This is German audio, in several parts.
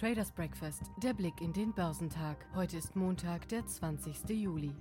Traders Breakfast, der Blick in den Börsentag. Heute ist Montag, der 20. Juli.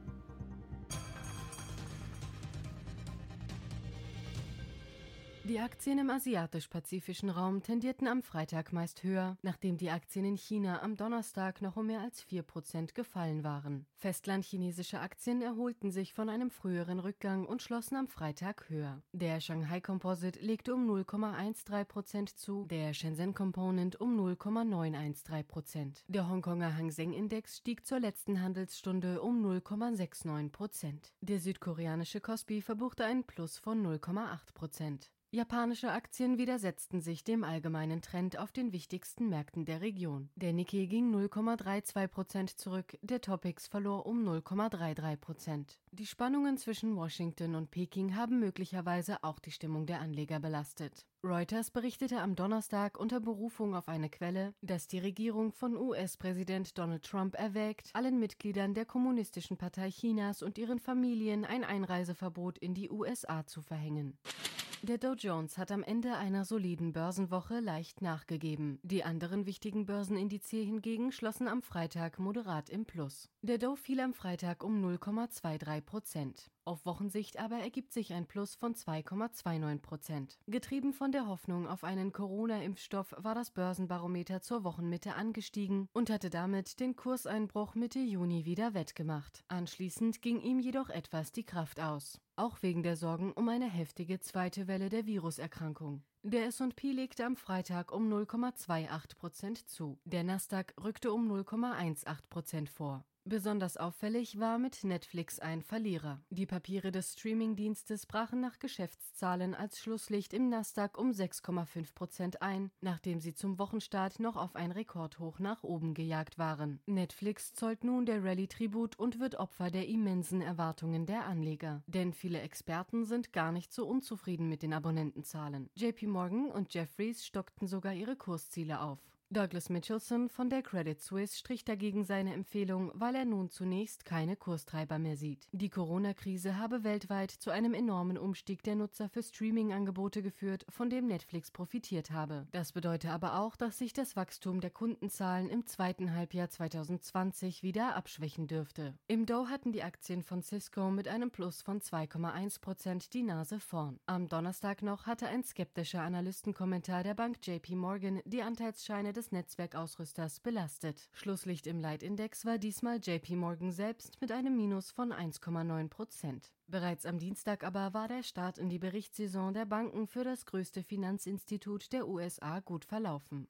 Die Aktien im asiatisch-pazifischen Raum tendierten am Freitag meist höher, nachdem die Aktien in China am Donnerstag noch um mehr als 4% gefallen waren. Festlandchinesische Aktien erholten sich von einem früheren Rückgang und schlossen am Freitag höher. Der Shanghai Composite legte um 0,13% zu, der Shenzhen Component um 0,913%. Der Hongkonger Hang Seng Index stieg zur letzten Handelsstunde um 0,69%. Der südkoreanische Kospi verbuchte ein Plus von 0,8%. Japanische Aktien widersetzten sich dem allgemeinen Trend auf den wichtigsten Märkten der Region. Der Nikkei ging 0,32 Prozent zurück, der Topix verlor um 0,33 Prozent. Die Spannungen zwischen Washington und Peking haben möglicherweise auch die Stimmung der Anleger belastet. Reuters berichtete am Donnerstag unter Berufung auf eine Quelle, dass die Regierung von US-Präsident Donald Trump erwägt, allen Mitgliedern der Kommunistischen Partei Chinas und ihren Familien ein Einreiseverbot in die USA zu verhängen. Der Dow Jones hat am Ende einer soliden Börsenwoche leicht nachgegeben. Die anderen wichtigen Börsenindizes hingegen schlossen am Freitag moderat im Plus. Der Dow fiel am Freitag um 0,23 Prozent. Auf Wochensicht aber ergibt sich ein Plus von 2,29 Prozent. Getrieben von der Hoffnung auf einen Corona-Impfstoff war das Börsenbarometer zur Wochenmitte angestiegen und hatte damit den Kurseinbruch Mitte Juni wieder wettgemacht. Anschließend ging ihm jedoch etwas die Kraft aus. Auch wegen der Sorgen um eine heftige zweite Welle der Viruserkrankung. Der S&P legte am Freitag um 0,28 Prozent zu. Der Nasdaq rückte um 0,18 Prozent vor. Besonders auffällig war mit Netflix ein Verlierer. Die Papiere des Streamingdienstes brachen nach Geschäftszahlen als Schlusslicht im Nasdaq um 6,5 Prozent ein, nachdem sie zum Wochenstart noch auf ein Rekordhoch nach oben gejagt waren. Netflix zollt nun der Rallye Tribut und wird Opfer der immensen Erwartungen der Anleger. Denn viele Experten sind gar nicht so unzufrieden mit den Abonnentenzahlen. JP Morgan und Jeffries stockten sogar ihre Kursziele auf. Douglas Mitchelson von der Credit Suisse strich dagegen seine Empfehlung, weil er nun zunächst keine Kurstreiber mehr sieht. Die Corona-Krise habe weltweit zu einem enormen Umstieg der Nutzer für Streaming-Angebote geführt, von dem Netflix profitiert habe. Das bedeutet aber auch, dass sich das Wachstum der Kundenzahlen im zweiten Halbjahr 2020 wieder abschwächen dürfte. Im Dow hatten die Aktien von Cisco mit einem Plus von 2,1 Prozent die Nase vorn. Am Donnerstag noch hatte ein skeptischer Analystenkommentar der Bank JP Morgan die Anteilsscheine des Netzwerkausrüsters belastet. Schlusslicht im Leitindex war diesmal JP Morgan selbst mit einem Minus von 1,9 Prozent. Bereits am Dienstag aber war der Start in die Berichtssaison der Banken für das größte Finanzinstitut der USA gut verlaufen.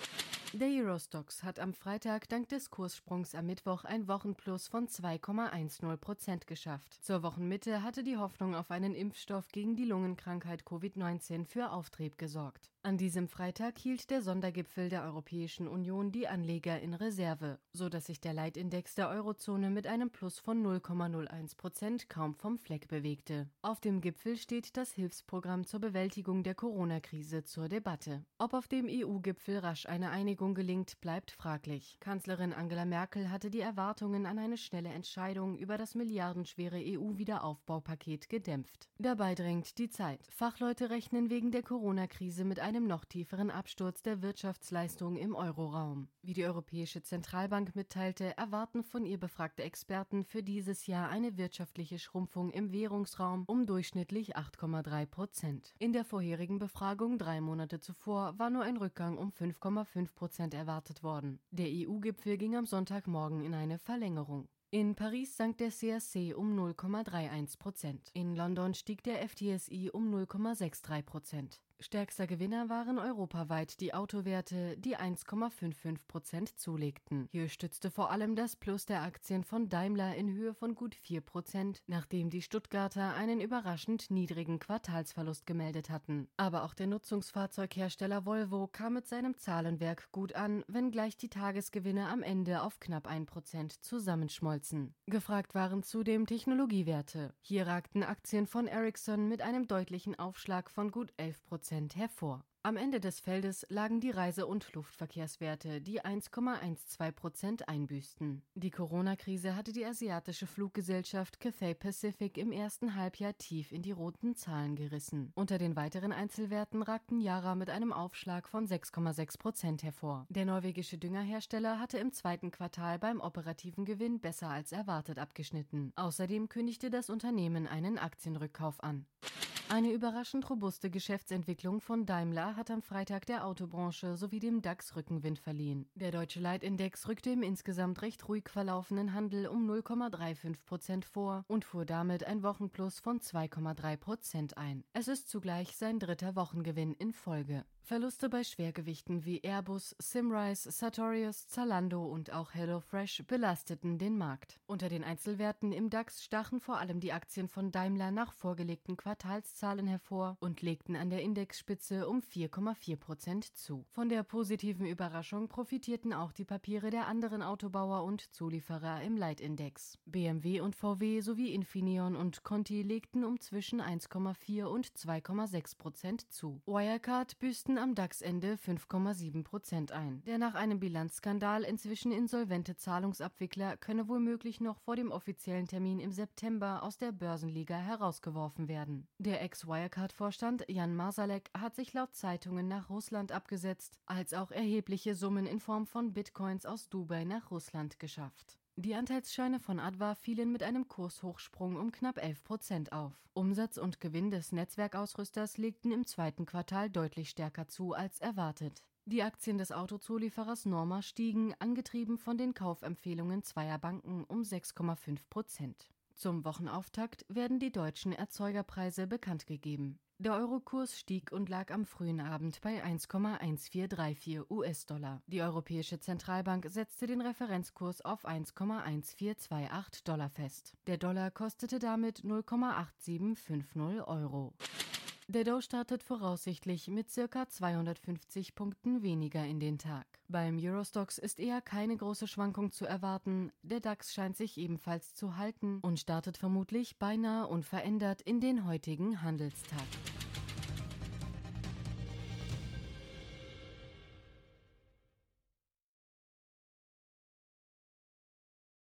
Der Eurostox hat am Freitag dank des Kurssprungs am Mittwoch ein Wochenplus von 2,10 Prozent geschafft. Zur Wochenmitte hatte die Hoffnung auf einen Impfstoff gegen die Lungenkrankheit Covid-19 für Auftrieb gesorgt. An diesem Freitag hielt der Sondergipfel der Europäischen Union die Anleger in Reserve, so dass sich der Leitindex der Eurozone mit einem Plus von 0,01 Prozent kaum vom Fleck bewegte. Auf dem Gipfel steht das Hilfsprogramm zur Bewältigung der Corona-Krise zur Debatte. Ob auf dem EU-Gipfel rasch eine Einigung gelingt, bleibt fraglich. Kanzlerin Angela Merkel hatte die Erwartungen an eine schnelle Entscheidung über das milliardenschwere EU-Wiederaufbaupaket gedämpft. Dabei drängt die Zeit. Fachleute rechnen wegen der Corona-Krise mit einem noch tieferen Absturz der Wirtschaftsleistung im Euroraum. Wie die Europäische Zentralbank mitteilte, erwarten von ihr befragte Experten für dieses Jahr eine wirtschaftliche Schrumpfung im Währungsraum um durchschnittlich 8,3 Prozent. In der vorherigen Befragung drei Monate zuvor war nur ein Rückgang um 5,5 Prozent erwartet worden. Der EU-Gipfel ging am Sonntagmorgen in eine Verlängerung. In Paris sank der CAC um 0,31 Prozent. In London stieg der FTSI um 0,63 Prozent. Stärkster Gewinner waren europaweit die Autowerte, die 1,55 Prozent zulegten. Hier stützte vor allem das Plus der Aktien von Daimler in Höhe von gut 4 Prozent, nachdem die Stuttgarter einen überraschend niedrigen Quartalsverlust gemeldet hatten. Aber auch der Nutzungsfahrzeughersteller Volvo kam mit seinem Zahlenwerk gut an, wenngleich die Tagesgewinne am Ende auf knapp 1 Prozent zusammenschmolzen. Gefragt waren zudem Technologiewerte. Hier ragten Aktien von Ericsson mit einem deutlichen Aufschlag von gut 11 Prozent hervor. Am Ende des Feldes lagen die Reise- und Luftverkehrswerte, die 1,12 Prozent einbüßten. Die Corona-Krise hatte die asiatische Fluggesellschaft Cathay Pacific im ersten Halbjahr tief in die roten Zahlen gerissen. Unter den weiteren Einzelwerten ragten Yara mit einem Aufschlag von 6,6 Prozent hervor. Der norwegische Düngerhersteller hatte im zweiten Quartal beim operativen Gewinn besser als erwartet abgeschnitten. Außerdem kündigte das Unternehmen einen Aktienrückkauf an. Eine überraschend robuste Geschäftsentwicklung von Daimler hat am Freitag der Autobranche sowie dem DAX Rückenwind verliehen. Der deutsche Leitindex rückte im insgesamt recht ruhig verlaufenden Handel um 0,35 Prozent vor und fuhr damit ein Wochenplus von 2,3 Prozent ein. Es ist zugleich sein dritter Wochengewinn in Folge. Verluste bei Schwergewichten wie Airbus, Simrise, Sartorius, Zalando und auch HelloFresh belasteten den Markt. Unter den Einzelwerten im DAX stachen vor allem die Aktien von Daimler nach vorgelegten Quartalszahlen hervor und legten an der Indexspitze um 4,4 Prozent zu. Von der positiven Überraschung profitierten auch die Papiere der anderen Autobauer und Zulieferer im Leitindex. BMW und VW sowie Infineon und Conti legten um zwischen 1,4 und 2,6 Prozent zu. Wirecard büßten am DAX-Ende 5,7 Prozent ein. Der nach einem Bilanzskandal inzwischen insolvente Zahlungsabwickler könne womöglich noch vor dem offiziellen Termin im September aus der Börsenliga herausgeworfen werden. Der Ex-Wirecard-Vorstand Jan Masalek hat sich laut Zeitungen nach Russland abgesetzt, als auch erhebliche Summen in Form von Bitcoins aus Dubai nach Russland geschafft. Die Anteilsscheine von Adva fielen mit einem Kurshochsprung um knapp 11 Prozent auf. Umsatz und Gewinn des Netzwerkausrüsters legten im zweiten Quartal deutlich stärker zu als erwartet. Die Aktien des Autozulieferers Norma stiegen, angetrieben von den Kaufempfehlungen zweier Banken, um 6,5 Prozent. Zum Wochenauftakt werden die deutschen Erzeugerpreise bekannt gegeben. Der Eurokurs stieg und lag am frühen Abend bei 1,1434 US-Dollar. Die Europäische Zentralbank setzte den Referenzkurs auf 1,1428 Dollar fest. Der Dollar kostete damit 0,8750 Euro. Der Dow startet voraussichtlich mit circa 250 Punkten weniger in den Tag. Beim Eurostox ist eher keine große Schwankung zu erwarten. Der DAX scheint sich ebenfalls zu halten und startet vermutlich beinahe unverändert in den heutigen Handelstag.